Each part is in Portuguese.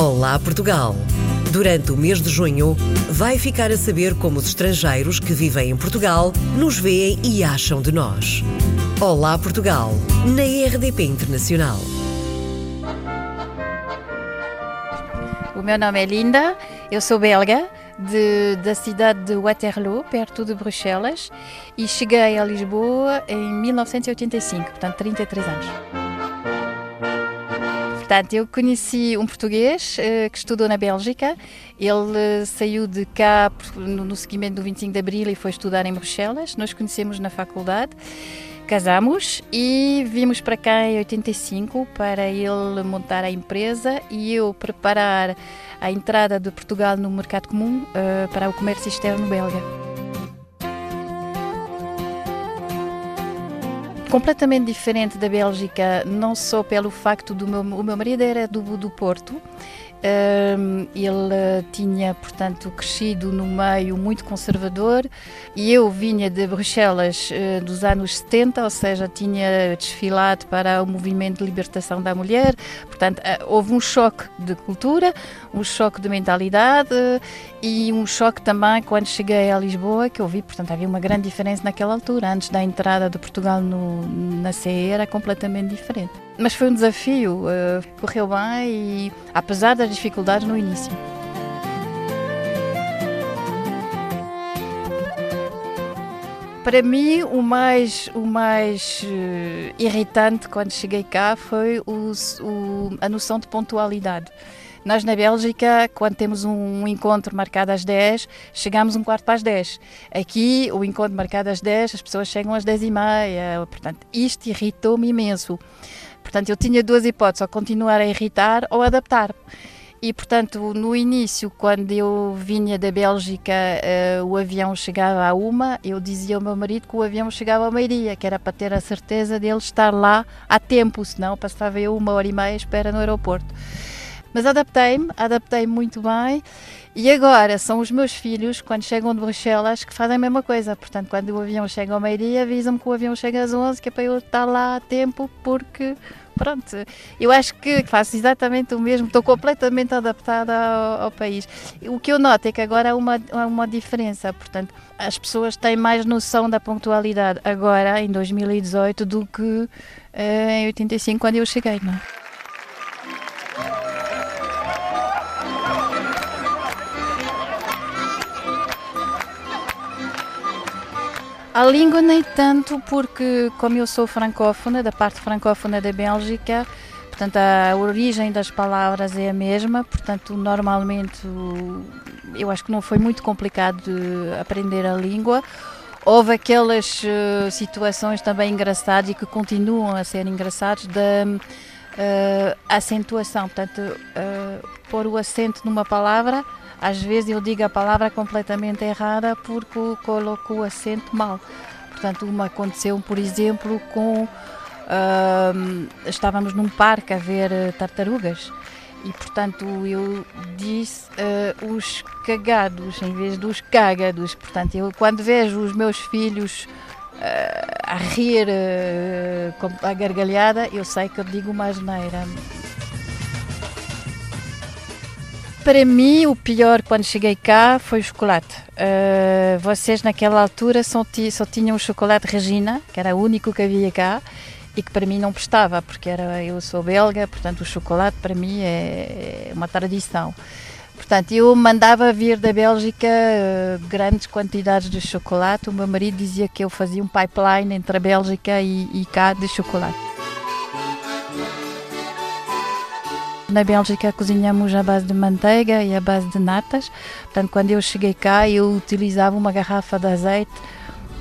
Olá Portugal! Durante o mês de junho, vai ficar a saber como os estrangeiros que vivem em Portugal nos veem e acham de nós. Olá Portugal, na RDP Internacional. O meu nome é Linda, eu sou belga, de, da cidade de Waterloo, perto de Bruxelas, e cheguei a Lisboa em 1985, portanto 33 anos. Portanto, eu conheci um português uh, que estudou na Bélgica. Ele uh, saiu de cá no, seguimento do 25 de Abril e foi estudar em Bruxelas. Nós conhecemos na faculdade, casamos e vimos para cá em 85 para ele montar a empresa e eu preparar a entrada de Portugal no mercado comum uh, para o comércio externo belga. Completamente diferente da Bélgica, não só pelo facto do meu, o meu marido era do, do Porto ele tinha, portanto, crescido no meio muito conservador e eu vinha de Bruxelas eh, dos anos 70, ou seja, tinha desfilado para o movimento de libertação da mulher. Portanto, eh, houve um choque de cultura, um choque de mentalidade e um choque também quando cheguei a Lisboa, que eu vi, portanto, havia uma grande diferença naquela altura. Antes da entrada de Portugal no, na CE era completamente diferente. Mas foi um desafio, uh, correu bem e apesar das dificuldades no início. Para mim, o mais, o mais uh, irritante quando cheguei cá foi o, o, a noção de pontualidade. Nós na Bélgica, quando temos um encontro marcado às 10, chegamos um quarto para as 10. Aqui, o encontro marcado às 10, as pessoas chegam às 10 e meia. Portanto, isto irritou-me imenso. Portanto, eu tinha duas hipóteses, ou continuar a irritar ou adaptar. E, portanto, no início, quando eu vinha da Bélgica, uh, o avião chegava a uma, eu dizia ao meu marido que o avião chegava a meio-dia, que era para ter a certeza dele estar lá a tempo, senão passava eu uma hora e meia à espera no aeroporto. Mas adaptei-me, adaptei-me muito bem e agora são os meus filhos, quando chegam de Bruxelas, que fazem a mesma coisa. Portanto, quando o avião chega ao meio-dia, avisam-me que o avião chega às 11, que é para eu estar lá a tempo, porque pronto, eu acho que faço exatamente o mesmo, estou completamente adaptada ao, ao, país. O que eu noto é que agora há uma, há uma diferença, portanto, as pessoas têm mais noção da pontualidade agora, em 2018, do que eh, em 85, quando eu cheguei, não é? A língua nem tanto, porque como eu sou francófona, da parte francófona da Bélgica, portanto a origem das palavras é a mesma, portanto normalmente eu acho que não foi muito complicado de aprender a língua. Houve aquelas uh, situações também engraçadas e que continuam a ser engraçadas da uh, acentuação, portanto uh, pôr o acento numa palavra às vezes eu digo a palavra completamente errada porque coloco o acento mal. Portanto, uma aconteceu, por exemplo, com. Uh, estávamos num parque a ver uh, tartarugas e, portanto, eu disse uh, os cagados em vez dos cagados. Portanto, eu, quando vejo os meus filhos ah, a rir com a gargalhada, eu sei que eu digo uma asneira. Para mim, o pior quando cheguei cá foi o chocolate. Uh, vocês, naquela altura, só, só tinham o chocolate Regina, que era o único que havia cá, e que para mim não prestava, porque era, eu sou belga, portanto, o chocolate para mim é, é uma tradição. Portanto, eu mandava vir da Bélgica uh, grandes quantidades de chocolate. O meu marido dizia que eu fazia um pipeline entre a Bélgica e, e cá de chocolate. Na Bélgica cozinhamos à base de manteiga e à base de natas. Portanto, quando eu cheguei cá, eu utilizava uma garrafa de azeite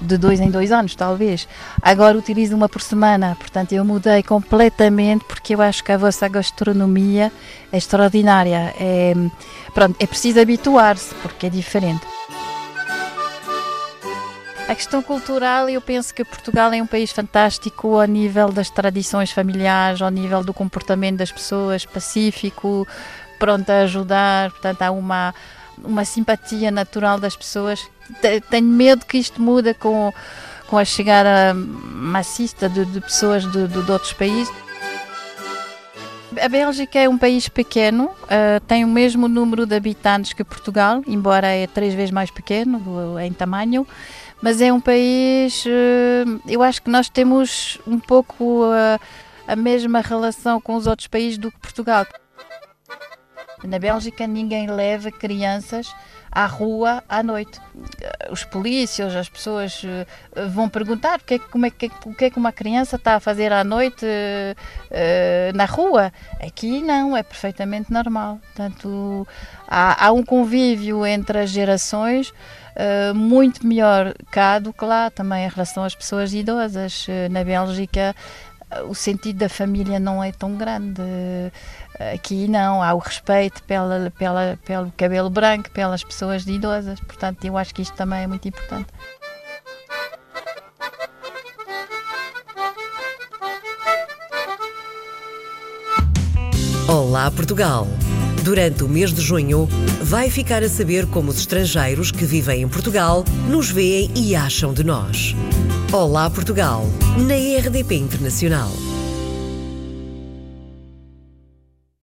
de dois em dois anos, talvez. Agora utilizo uma por semana, portanto eu mudei completamente porque eu acho que a vossa gastronomia é extraordinária. É, pronto, é preciso habituar-se porque é diferente. A questão cultural, eu penso que Portugal é um país fantástico ao nível das tradições familiares, ao nível do comportamento das pessoas, pacífico, pronto a ajudar, portanto há uma, uma simpatia natural das pessoas. Tenho medo que isto mude com, com a chegada maciça de, de pessoas de, de, de outros países. A Bélgica é um país pequeno, uh, tem o mesmo número de habitantes que Portugal, embora é três vezes mais pequeno uh, em tamanho, mas é um país, uh, eu acho que nós temos um pouco a mesma relação com os outros países do que Portugal. Na Bélgica ninguém leva crianças à rua à noite. Os polícias, as pessoas eh, vão perguntar porque, como é que, o que é que uma criança está a fazer à noite uh, na rua. Aqui não, é perfeitamente normal. Portanto, há, há um convívio entre as gerações uh, muito melhor cá do que lá, também em relação às pessoas idosas. na Bélgica o sentido da família não é tão grande. Aqui não, há o respeito pela, pela, pelo cabelo branco, pelas pessoas idosas. Portanto, eu acho que isto também é muito importante. Olá, Portugal! Durante o mês de junho, vai ficar a saber como os estrangeiros que vivem em Portugal nos veem e acham de nós. Olá Portugal, na RDP Internacional.